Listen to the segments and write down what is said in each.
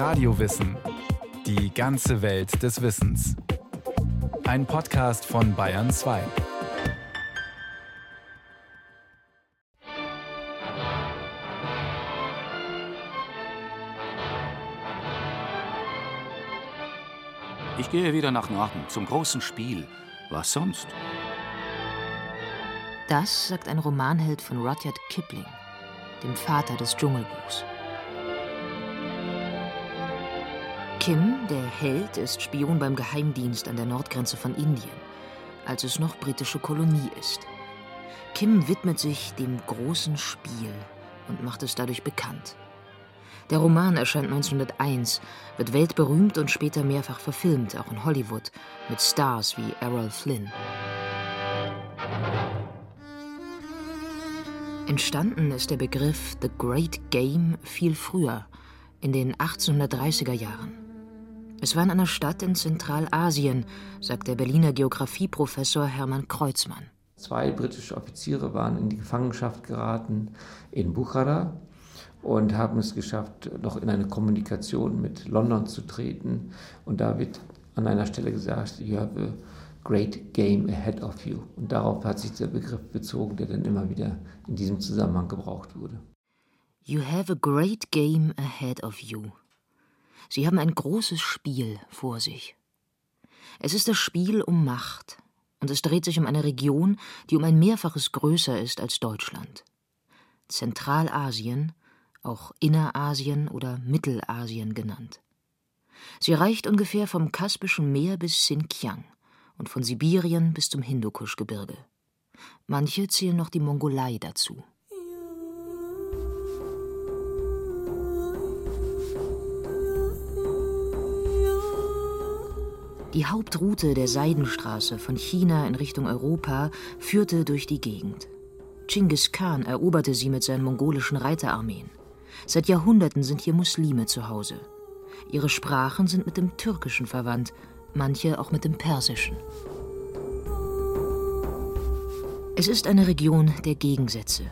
Radiowissen. Die ganze Welt des Wissens. Ein Podcast von Bayern 2. Ich gehe wieder nach Norden zum großen Spiel. Was sonst? Das sagt ein Romanheld von Rudyard Kipling, dem Vater des Dschungelbuchs. Kim, der Held, ist Spion beim Geheimdienst an der Nordgrenze von Indien, als es noch britische Kolonie ist. Kim widmet sich dem großen Spiel und macht es dadurch bekannt. Der Roman erscheint 1901, wird weltberühmt und später mehrfach verfilmt, auch in Hollywood, mit Stars wie Errol Flynn. Entstanden ist der Begriff The Great Game viel früher, in den 1830er Jahren. Es war in einer Stadt in Zentralasien, sagt der Berliner Geographieprofessor Hermann Kreuzmann. Zwei britische Offiziere waren in die Gefangenschaft geraten in Bukhara und haben es geschafft, noch in eine Kommunikation mit London zu treten. Und da wird an einer Stelle gesagt, you have a great game ahead of you. Und darauf hat sich der Begriff bezogen, der dann immer wieder in diesem Zusammenhang gebraucht wurde. You have a great game ahead of you. Sie haben ein großes Spiel vor sich. Es ist das Spiel um Macht, und es dreht sich um eine Region, die um ein Mehrfaches größer ist als Deutschland. Zentralasien, auch Innerasien oder Mittelasien genannt. Sie reicht ungefähr vom Kaspischen Meer bis Xinjiang und von Sibirien bis zum Hindukuschgebirge. Manche zählen noch die Mongolei dazu. Die Hauptroute der Seidenstraße von China in Richtung Europa führte durch die Gegend. Chinggis Khan eroberte sie mit seinen mongolischen Reiterarmeen. Seit Jahrhunderten sind hier Muslime zu Hause. Ihre Sprachen sind mit dem Türkischen verwandt, manche auch mit dem Persischen. Es ist eine Region der Gegensätze.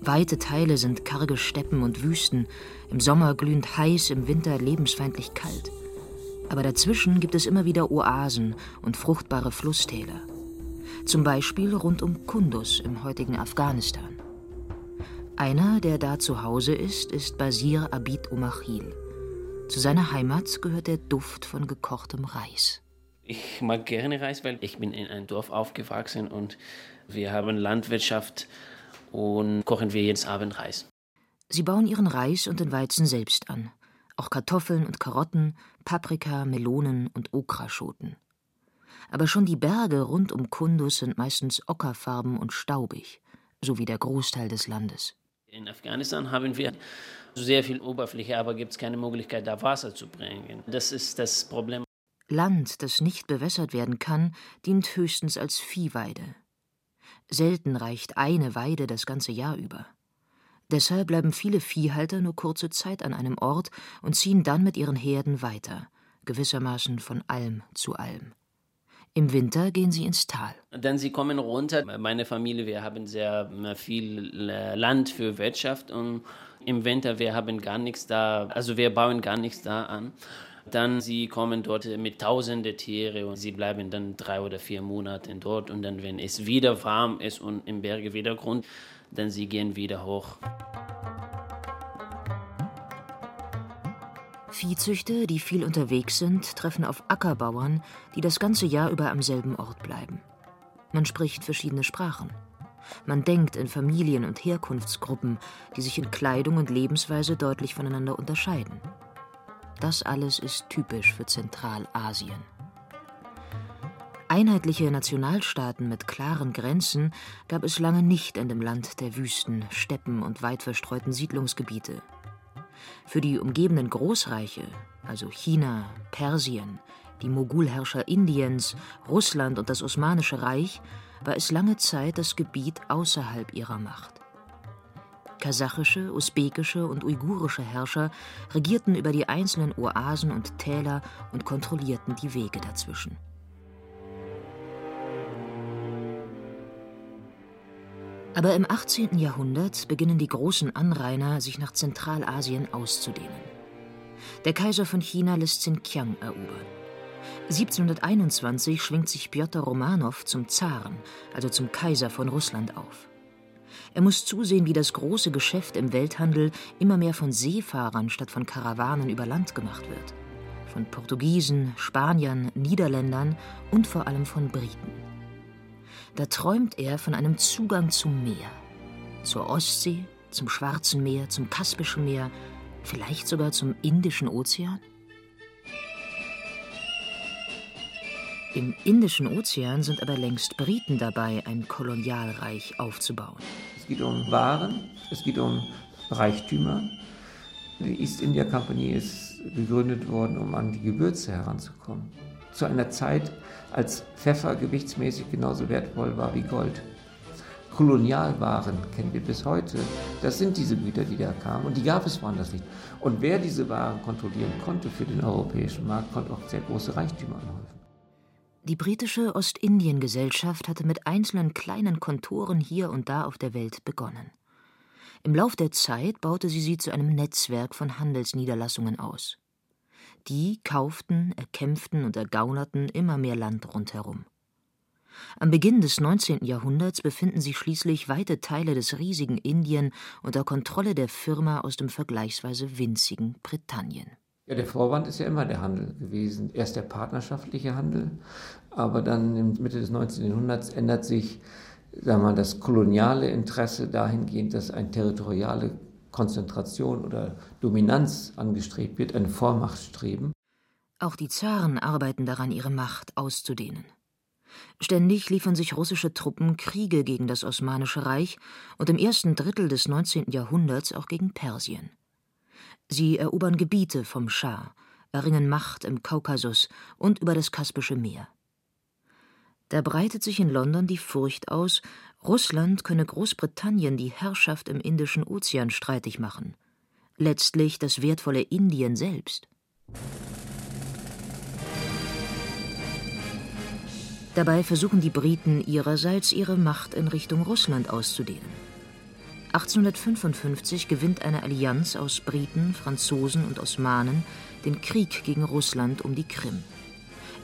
Weite Teile sind karge Steppen und Wüsten, im Sommer glühend heiß, im Winter lebensfeindlich kalt. Aber dazwischen gibt es immer wieder Oasen und fruchtbare Flusstäler. Zum Beispiel rund um Kunduz im heutigen Afghanistan. Einer, der da zu Hause ist, ist Basir Abid Omachil. Zu seiner Heimat gehört der Duft von gekochtem Reis. Ich mag gerne Reis, weil ich bin in einem Dorf aufgewachsen und wir haben Landwirtschaft und kochen wir jeden Abend Reis. Sie bauen ihren Reis und den Weizen selbst an. Auch Kartoffeln und Karotten, Paprika, Melonen und Okraschoten. Aber schon die Berge rund um Kunduz sind meistens ockerfarben und staubig, so wie der Großteil des Landes. In Afghanistan haben wir sehr viel Oberfläche, aber gibt es keine Möglichkeit, da Wasser zu bringen. Das ist das Problem. Land, das nicht bewässert werden kann, dient höchstens als Viehweide. Selten reicht eine Weide das ganze Jahr über. Deshalb bleiben viele Viehhalter nur kurze Zeit an einem Ort und ziehen dann mit ihren Herden weiter, gewissermaßen von Alm zu Alm. Im Winter gehen sie ins Tal. Dann sie kommen runter. Meine Familie, wir haben sehr viel Land für Wirtschaft und im Winter wir haben gar nichts da, also wir bauen gar nichts da an. Dann sie kommen dort mit tausende Tiere und sie bleiben dann drei oder vier Monate dort und dann wenn es wieder warm ist und im Berge wieder Grund, dann sie gehen wieder hoch. Viehzüchter, die viel unterwegs sind, treffen auf Ackerbauern, die das ganze Jahr über am selben Ort bleiben. Man spricht verschiedene Sprachen. Man denkt in Familien und Herkunftsgruppen, die sich in Kleidung und Lebensweise deutlich voneinander unterscheiden. Das alles ist typisch für Zentralasien. Einheitliche Nationalstaaten mit klaren Grenzen gab es lange nicht in dem Land der Wüsten, Steppen und weit verstreuten Siedlungsgebiete. Für die umgebenden Großreiche, also China, Persien, die Mogulherrscher Indiens, Russland und das Osmanische Reich, war es lange Zeit das Gebiet außerhalb ihrer Macht. Kasachische, usbekische und uigurische Herrscher regierten über die einzelnen Oasen und Täler und kontrollierten die Wege dazwischen. Aber im 18. Jahrhundert beginnen die großen Anrainer, sich nach Zentralasien auszudehnen. Der Kaiser von China lässt Xinjiang erobern. 1721 schwingt sich Pjotr Romanow zum Zaren, also zum Kaiser von Russland auf. Er muss zusehen, wie das große Geschäft im Welthandel immer mehr von Seefahrern statt von Karawanen über Land gemacht wird. Von Portugiesen, Spaniern, Niederländern und vor allem von Briten. Da träumt er von einem Zugang zum Meer. Zur Ostsee, zum Schwarzen Meer, zum Kaspischen Meer, vielleicht sogar zum Indischen Ozean? Im Indischen Ozean sind aber längst Briten dabei, ein Kolonialreich aufzubauen. Es geht um Waren, es geht um Reichtümer. Die East India Company ist gegründet worden, um an die Gewürze heranzukommen. Zu einer Zeit, als Pfeffer gewichtsmäßig genauso wertvoll war wie Gold. Kolonialwaren kennen wir bis heute. Das sind diese Güter, die da kamen und die gab es woanders nicht. Und wer diese Waren kontrollieren konnte für den europäischen Markt, konnte auch sehr große Reichtümer anhäufen. Die britische Ostindien-Gesellschaft hatte mit einzelnen kleinen Kontoren hier und da auf der Welt begonnen. Im Lauf der Zeit baute sie sie zu einem Netzwerk von Handelsniederlassungen aus. Die kauften, erkämpften und ergaunerten immer mehr Land rundherum. Am Beginn des 19. Jahrhunderts befinden sich schließlich weite Teile des riesigen Indien unter Kontrolle der Firma aus dem vergleichsweise winzigen Britannien. Ja, der Vorwand ist ja immer der Handel gewesen. Erst der partnerschaftliche Handel, aber dann Mitte des 19. Jahrhunderts ändert sich sagen wir das koloniale Interesse dahingehend, dass eine territoriale Konzentration oder Dominanz angestrebt wird, ein Vormachtstreben. Auch die Zaren arbeiten daran, ihre Macht auszudehnen. Ständig liefern sich russische Truppen Kriege gegen das Osmanische Reich und im ersten Drittel des 19. Jahrhunderts auch gegen Persien. Sie erobern Gebiete vom Schah, erringen Macht im Kaukasus und über das Kaspische Meer. Da breitet sich in London die Furcht aus, Russland könne Großbritannien die Herrschaft im Indischen Ozean streitig machen, letztlich das wertvolle Indien selbst. Dabei versuchen die Briten ihrerseits ihre Macht in Richtung Russland auszudehnen. 1855 gewinnt eine Allianz aus Briten, Franzosen und Osmanen den Krieg gegen Russland um die Krim.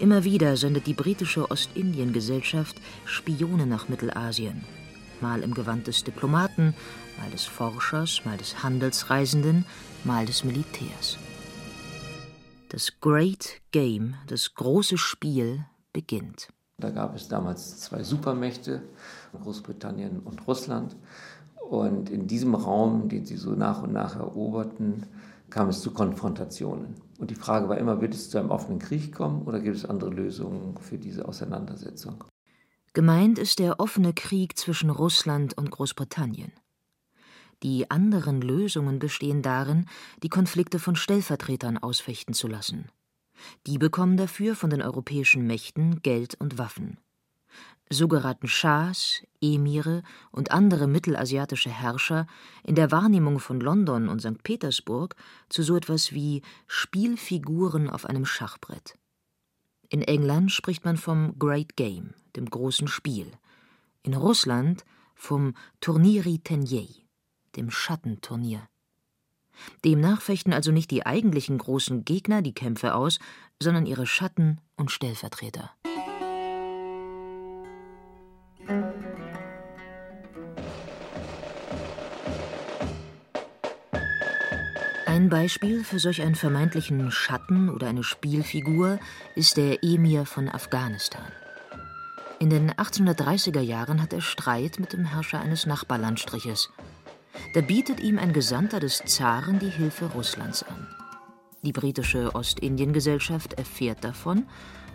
Immer wieder sendet die britische Ostindien-Gesellschaft Spione nach Mittelasien. Mal im Gewand des Diplomaten, mal des Forschers, mal des Handelsreisenden, mal des Militärs. Das Great Game, das große Spiel, beginnt. Da gab es damals zwei Supermächte, Großbritannien und Russland. Und in diesem Raum, den sie so nach und nach eroberten, kam es zu Konfrontationen. Und die Frage war immer, wird es zu einem offenen Krieg kommen oder gibt es andere Lösungen für diese Auseinandersetzung? Gemeint ist der offene Krieg zwischen Russland und Großbritannien. Die anderen Lösungen bestehen darin, die Konflikte von Stellvertretern ausfechten zu lassen. Die bekommen dafür von den europäischen Mächten Geld und Waffen. So geraten Schahs, Emire und andere mittelasiatische Herrscher in der Wahrnehmung von London und St. Petersburg zu so etwas wie Spielfiguren auf einem Schachbrett. In England spricht man vom Great Game, dem großen Spiel. In Russland vom Tourniri Tenier, dem Schattenturnier. Demnach fechten also nicht die eigentlichen großen Gegner die Kämpfe aus, sondern ihre Schatten und Stellvertreter. Ein Beispiel für solch einen vermeintlichen Schatten oder eine Spielfigur ist der Emir von Afghanistan. In den 1830er Jahren hat er Streit mit dem Herrscher eines Nachbarlandstriches. Da bietet ihm ein Gesandter des Zaren die Hilfe Russlands an. Die britische Ostindien-Gesellschaft erfährt davon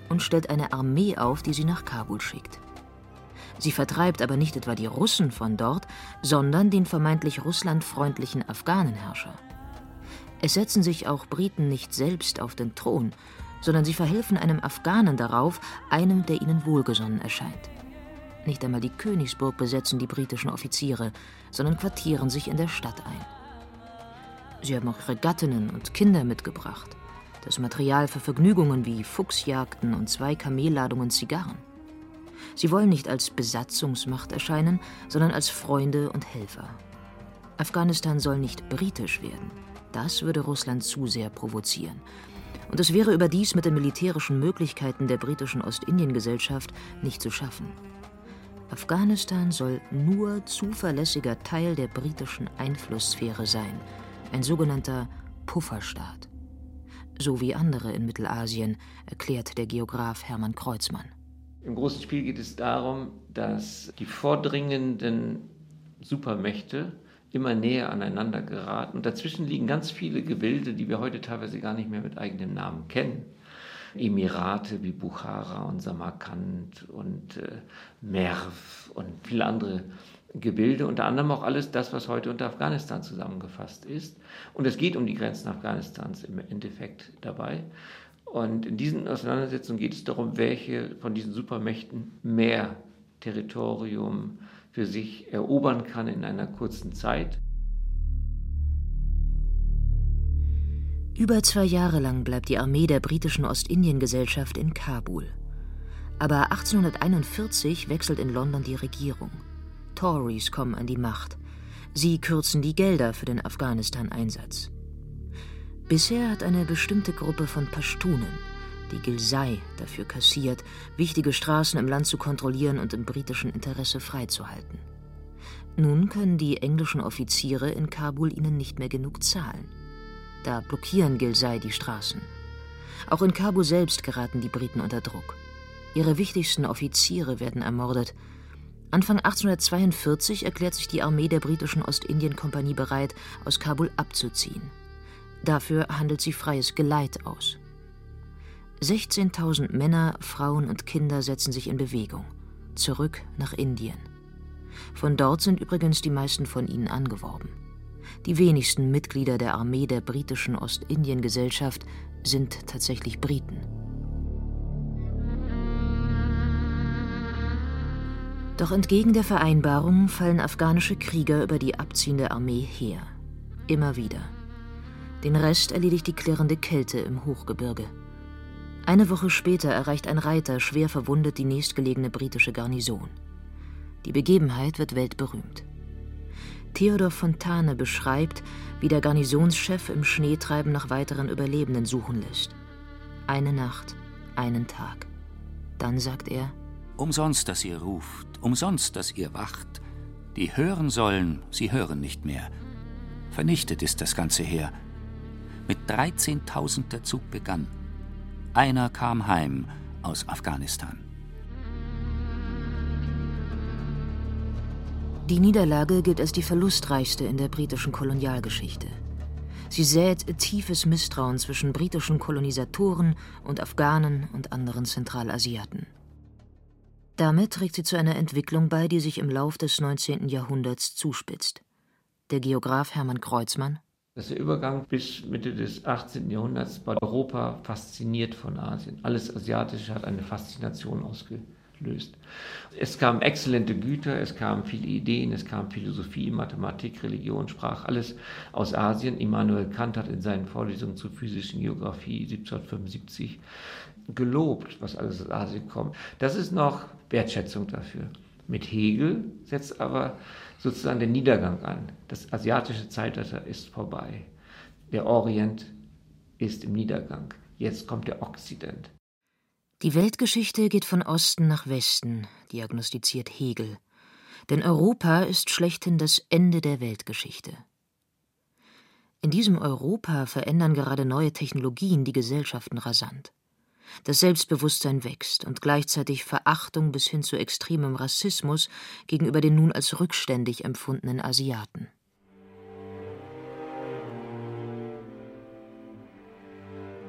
und stellt eine Armee auf, die sie nach Kabul schickt. Sie vertreibt aber nicht etwa die Russen von dort, sondern den vermeintlich russlandfreundlichen Afghanenherrscher. Es setzen sich auch Briten nicht selbst auf den Thron, sondern sie verhelfen einem Afghanen darauf, einem, der ihnen wohlgesonnen erscheint. Nicht einmal die Königsburg besetzen die britischen Offiziere, sondern quartieren sich in der Stadt ein. Sie haben auch ihre Gattinnen und Kinder mitgebracht, das Material für Vergnügungen wie Fuchsjagden und zwei Kamelladungen Zigarren. Sie wollen nicht als Besatzungsmacht erscheinen, sondern als Freunde und Helfer. Afghanistan soll nicht britisch werden. Das würde Russland zu sehr provozieren. Und es wäre überdies mit den militärischen Möglichkeiten der britischen Ostindiengesellschaft nicht zu schaffen. Afghanistan soll nur zuverlässiger Teil der britischen Einflusssphäre sein, ein sogenannter Pufferstaat. So wie andere in Mittelasien, erklärt der Geograf Hermann Kreuzmann. Im großen Spiel geht es darum, dass die vordringenden Supermächte immer näher aneinander geraten. Und dazwischen liegen ganz viele Gebilde, die wir heute teilweise gar nicht mehr mit eigenem Namen kennen. Emirate wie Bukhara und Samarkand und äh, Merv und viele andere Gebilde, unter anderem auch alles das, was heute unter Afghanistan zusammengefasst ist. Und es geht um die Grenzen Afghanistans im Endeffekt dabei. Und in diesen Auseinandersetzungen geht es darum, welche von diesen Supermächten mehr Territorium für sich erobern kann in einer kurzen Zeit. Über zwei Jahre lang bleibt die Armee der britischen Ostindiengesellschaft in Kabul. Aber 1841 wechselt in London die Regierung. Tories kommen an die Macht. Sie kürzen die Gelder für den Afghanistan-Einsatz. Bisher hat eine bestimmte Gruppe von Pashtunen, die Gilsai, dafür kassiert, wichtige Straßen im Land zu kontrollieren und im britischen Interesse freizuhalten. Nun können die englischen Offiziere in Kabul ihnen nicht mehr genug zahlen. Da blockieren Gilsai die Straßen. Auch in Kabul selbst geraten die Briten unter Druck. Ihre wichtigsten Offiziere werden ermordet. Anfang 1842 erklärt sich die Armee der britischen Ostindien-Kompanie bereit, aus Kabul abzuziehen. Dafür handelt sie freies Geleit aus. 16.000 Männer, Frauen und Kinder setzen sich in Bewegung. Zurück nach Indien. Von dort sind übrigens die meisten von ihnen angeworben. Die wenigsten Mitglieder der Armee der britischen Ostindien-Gesellschaft sind tatsächlich Briten. Doch entgegen der Vereinbarung fallen afghanische Krieger über die abziehende Armee her. Immer wieder. Den Rest erledigt die klirrende Kälte im Hochgebirge. Eine Woche später erreicht ein Reiter schwer verwundet die nächstgelegene britische Garnison. Die Begebenheit wird weltberühmt. Theodor Fontane beschreibt, wie der Garnisonschef im Schneetreiben nach weiteren Überlebenden suchen lässt. Eine Nacht, einen Tag. Dann sagt er: Umsonst, dass ihr ruft, umsonst, dass ihr wacht. Die hören sollen, sie hören nicht mehr. Vernichtet ist das ganze Heer. Mit 13.000 der Zug begann. Einer kam heim aus Afghanistan. Die Niederlage gilt als die verlustreichste in der britischen Kolonialgeschichte. Sie sät tiefes Misstrauen zwischen britischen Kolonisatoren und Afghanen und anderen Zentralasiaten. Damit trägt sie zu einer Entwicklung bei, die sich im Lauf des 19. Jahrhunderts zuspitzt. Der Geograf Hermann Kreuzmann. Das der Übergang bis Mitte des 18. Jahrhunderts war Europa fasziniert von Asien. Alles Asiatische hat eine Faszination ausgelöst löst. Es kamen exzellente Güter, es kamen viele Ideen, es kam Philosophie, Mathematik, Religion, Sprach, alles aus Asien. Immanuel Kant hat in seinen Vorlesungen zur physischen Geographie 1775 gelobt, was alles aus Asien kommt. Das ist noch Wertschätzung dafür. Mit Hegel setzt aber sozusagen der Niedergang an. Das asiatische Zeitalter ist vorbei. Der Orient ist im Niedergang. Jetzt kommt der Okzident. Die Weltgeschichte geht von Osten nach Westen, diagnostiziert Hegel. Denn Europa ist schlechthin das Ende der Weltgeschichte. In diesem Europa verändern gerade neue Technologien die Gesellschaften rasant. Das Selbstbewusstsein wächst und gleichzeitig Verachtung bis hin zu extremem Rassismus gegenüber den nun als rückständig empfundenen Asiaten.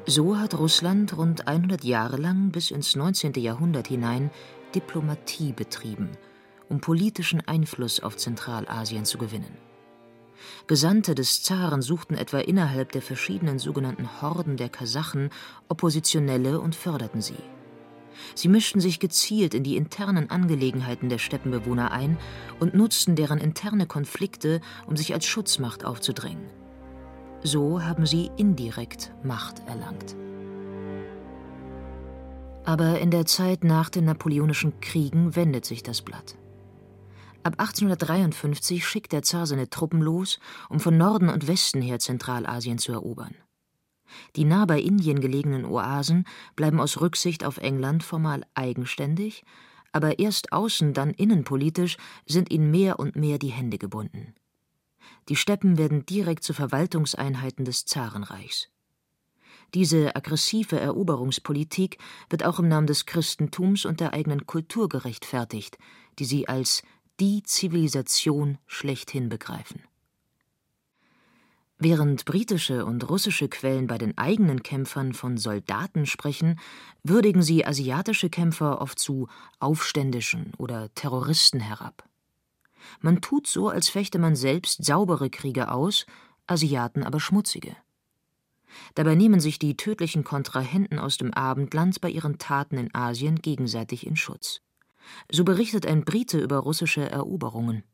So hat Russland rund 100 Jahre lang bis ins 19. Jahrhundert hinein Diplomatie betrieben, um politischen Einfluss auf Zentralasien zu gewinnen. Gesandte des Zaren suchten etwa innerhalb der verschiedenen sogenannten Horden der Kasachen Oppositionelle und förderten sie. Sie mischten sich gezielt in die internen Angelegenheiten der Steppenbewohner ein und nutzten deren interne Konflikte, um sich als Schutzmacht aufzudrängen. So haben sie indirekt Macht erlangt. Aber in der Zeit nach den Napoleonischen Kriegen wendet sich das Blatt. Ab 1853 schickt der Zar seine Truppen los, um von Norden und Westen her Zentralasien zu erobern. Die nah bei Indien gelegenen Oasen bleiben aus Rücksicht auf England formal eigenständig, aber erst außen, dann innenpolitisch sind ihnen mehr und mehr die Hände gebunden. Die Steppen werden direkt zu Verwaltungseinheiten des Zarenreichs. Diese aggressive Eroberungspolitik wird auch im Namen des Christentums und der eigenen Kultur gerechtfertigt, die sie als die Zivilisation schlechthin begreifen. Während britische und russische Quellen bei den eigenen Kämpfern von Soldaten sprechen, würdigen sie asiatische Kämpfer oft zu Aufständischen oder Terroristen herab. Man tut so, als fechte man selbst saubere Kriege aus, Asiaten aber schmutzige. Dabei nehmen sich die tödlichen Kontrahenten aus dem Abendland bei ihren Taten in Asien gegenseitig in Schutz. So berichtet ein Brite über russische Eroberungen.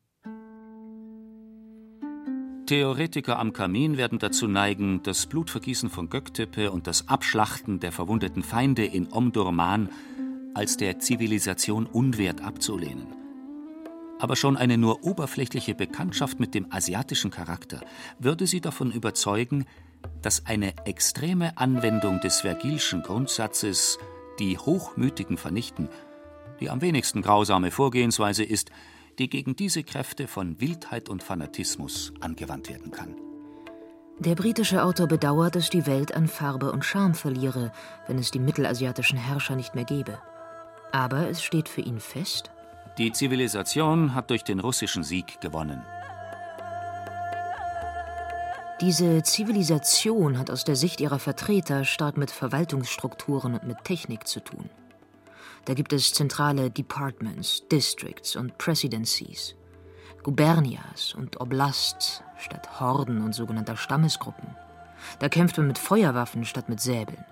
Theoretiker am Kamin werden dazu neigen, das Blutvergießen von Göktepe und das Abschlachten der verwundeten Feinde in Omdurman als der Zivilisation unwert abzulehnen. Aber schon eine nur oberflächliche Bekanntschaft mit dem asiatischen Charakter würde sie davon überzeugen, dass eine extreme Anwendung des Vergilschen Grundsatzes die Hochmütigen vernichten, die am wenigsten grausame Vorgehensweise ist, die gegen diese Kräfte von Wildheit und Fanatismus angewandt werden kann. Der britische Autor bedauert, dass die Welt an Farbe und Charme verliere, wenn es die mittelasiatischen Herrscher nicht mehr gäbe. Aber es steht für ihn fest: Die Zivilisation hat durch den russischen Sieg gewonnen. Diese Zivilisation hat aus der Sicht ihrer Vertreter stark mit Verwaltungsstrukturen und mit Technik zu tun. Da gibt es zentrale Departments, Districts und Presidencies, Gubernias und Oblasts statt Horden und sogenannter Stammesgruppen. Da kämpft man mit Feuerwaffen statt mit Säbeln.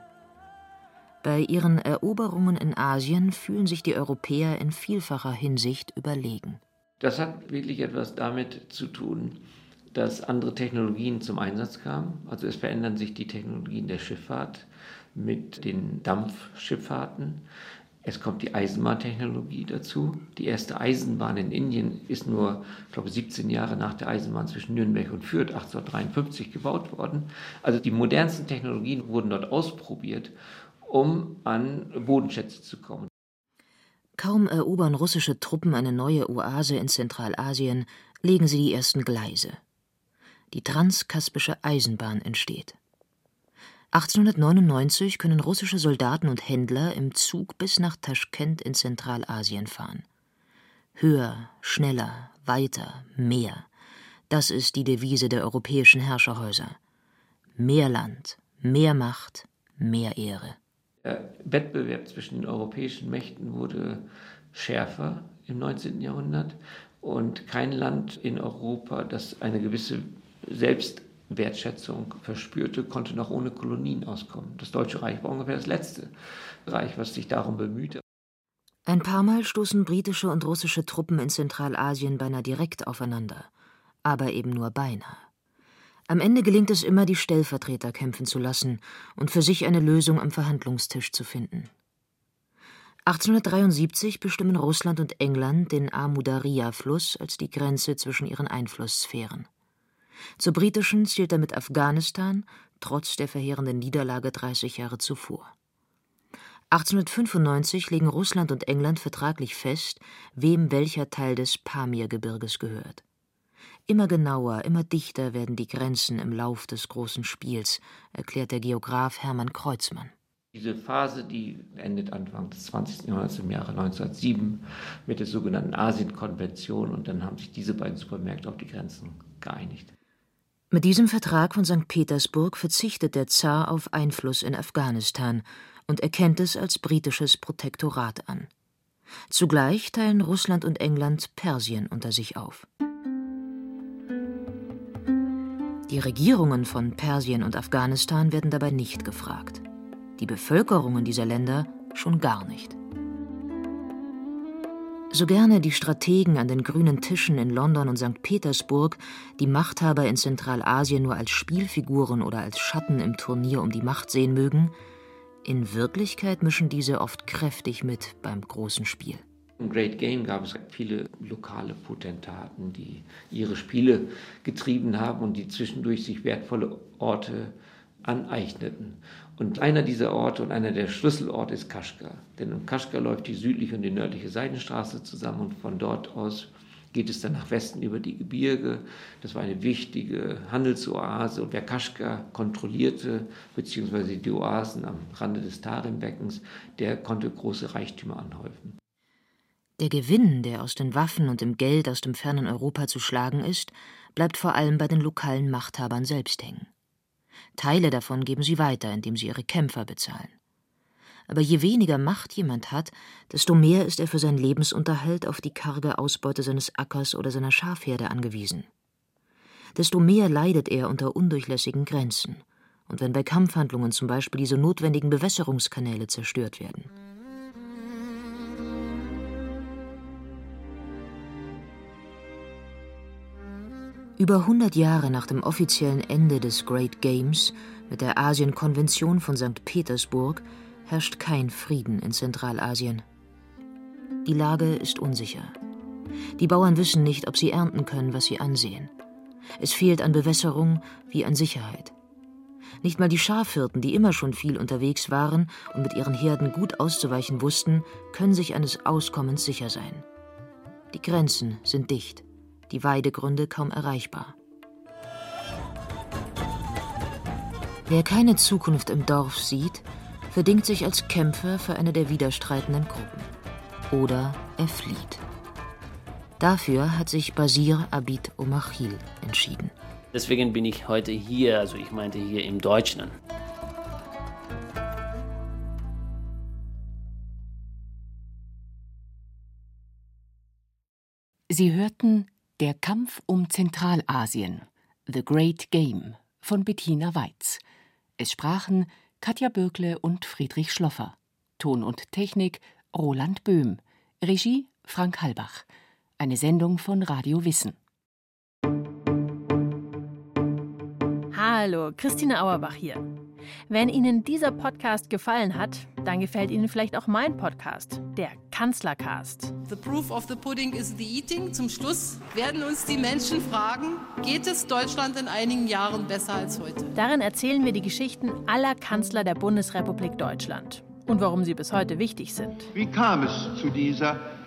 Bei ihren Eroberungen in Asien fühlen sich die Europäer in vielfacher Hinsicht überlegen. Das hat wirklich etwas damit zu tun, dass andere Technologien zum Einsatz kamen. Also es verändern sich die Technologien der Schifffahrt mit den Dampfschifffahrten. Es kommt die Eisenbahntechnologie dazu. Die erste Eisenbahn in Indien ist nur, ich glaube, 17 Jahre nach der Eisenbahn zwischen Nürnberg und Fürth 1853 gebaut worden. Also die modernsten Technologien wurden dort ausprobiert, um an Bodenschätze zu kommen. Kaum erobern russische Truppen eine neue Oase in Zentralasien, legen sie die ersten Gleise. Die transkaspische Eisenbahn entsteht. 1899 können russische Soldaten und Händler im Zug bis nach Taschkent in Zentralasien fahren. Höher, schneller, weiter, mehr. Das ist die Devise der europäischen Herrscherhäuser. Mehr Land, mehr Macht, mehr Ehre. Der Wettbewerb zwischen den europäischen Mächten wurde schärfer im 19. Jahrhundert und kein Land in Europa, das eine gewisse Selbst Wertschätzung verspürte, konnte noch ohne Kolonien auskommen. Das Deutsche Reich war ungefähr das letzte Reich, was sich darum bemühte. Ein paar Mal stoßen britische und russische Truppen in Zentralasien beinahe direkt aufeinander, aber eben nur beinahe. Am Ende gelingt es immer, die Stellvertreter kämpfen zu lassen und für sich eine Lösung am Verhandlungstisch zu finden. 1873 bestimmen Russland und England den Amudarya-Fluss als die Grenze zwischen ihren Einflusssphären. Zur britischen zählt damit Afghanistan, trotz der verheerenden Niederlage 30 Jahre zuvor. 1895 legen Russland und England vertraglich fest, wem welcher Teil des Pamirgebirges gehört. Immer genauer, immer dichter werden die Grenzen im Lauf des großen Spiels, erklärt der Geograf Hermann Kreuzmann. Diese Phase, die endet Anfang des 20. Jahrhunderts im Jahre 1907 mit der sogenannten Asien-Konvention und dann haben sich diese beiden Supermärkte auf die Grenzen geeinigt. Mit diesem Vertrag von St. Petersburg verzichtet der Zar auf Einfluss in Afghanistan und erkennt es als britisches Protektorat an. Zugleich teilen Russland und England Persien unter sich auf. Die Regierungen von Persien und Afghanistan werden dabei nicht gefragt. Die Bevölkerungen dieser Länder schon gar nicht. So gerne die Strategen an den grünen Tischen in London und St. Petersburg die Machthaber in Zentralasien nur als Spielfiguren oder als Schatten im Turnier um die Macht sehen mögen, in Wirklichkeit mischen diese oft kräftig mit beim großen Spiel. Im Great Game gab es viele lokale Potentaten, die ihre Spiele getrieben haben und die zwischendurch sich wertvolle Orte aneigneten. Und einer dieser Orte und einer der Schlüsselorte ist Kaschgar. Denn in Kaschgar läuft die südliche und die nördliche Seidenstraße zusammen und von dort aus geht es dann nach Westen über die Gebirge. Das war eine wichtige Handelsoase und wer Kaschgar kontrollierte, beziehungsweise die Oasen am Rande des Tarimbeckens, der konnte große Reichtümer anhäufen. Der Gewinn, der aus den Waffen und dem Geld aus dem fernen Europa zu schlagen ist, bleibt vor allem bei den lokalen Machthabern selbst hängen. Teile davon geben sie weiter, indem sie ihre Kämpfer bezahlen. Aber je weniger Macht jemand hat, desto mehr ist er für seinen Lebensunterhalt auf die karge Ausbeute seines Ackers oder seiner Schafherde angewiesen. Desto mehr leidet er unter undurchlässigen Grenzen und wenn bei Kampfhandlungen zum Beispiel diese notwendigen Bewässerungskanäle zerstört werden. Über 100 Jahre nach dem offiziellen Ende des Great Games mit der Asienkonvention von St. Petersburg herrscht kein Frieden in Zentralasien. Die Lage ist unsicher. Die Bauern wissen nicht, ob sie ernten können, was sie ansehen. Es fehlt an Bewässerung wie an Sicherheit. Nicht mal die Schafhirten, die immer schon viel unterwegs waren und mit ihren Herden gut auszuweichen wussten, können sich eines Auskommens sicher sein. Die Grenzen sind dicht die Weidegründe kaum erreichbar. Wer keine Zukunft im Dorf sieht, verdingt sich als Kämpfer für eine der widerstreitenden Gruppen. Oder er flieht. Dafür hat sich Basir Abid Omachil entschieden. Deswegen bin ich heute hier, also ich meinte hier in Deutschland. Sie hörten der Kampf um Zentralasien The Great Game von Bettina Weiz. Es sprachen Katja Bürkle und Friedrich Schloffer. Ton und Technik Roland Böhm. Regie Frank Halbach. Eine Sendung von Radio Wissen. Hallo, Christine Auerbach hier. Wenn Ihnen dieser Podcast gefallen hat, dann gefällt Ihnen vielleicht auch mein Podcast, der Kanzlercast. The proof of the pudding is the eating. Zum Schluss werden uns die Menschen fragen, geht es Deutschland in einigen Jahren besser als heute? Darin erzählen wir die Geschichten aller Kanzler der Bundesrepublik Deutschland und warum sie bis heute wichtig sind. Wie kam es zu dieser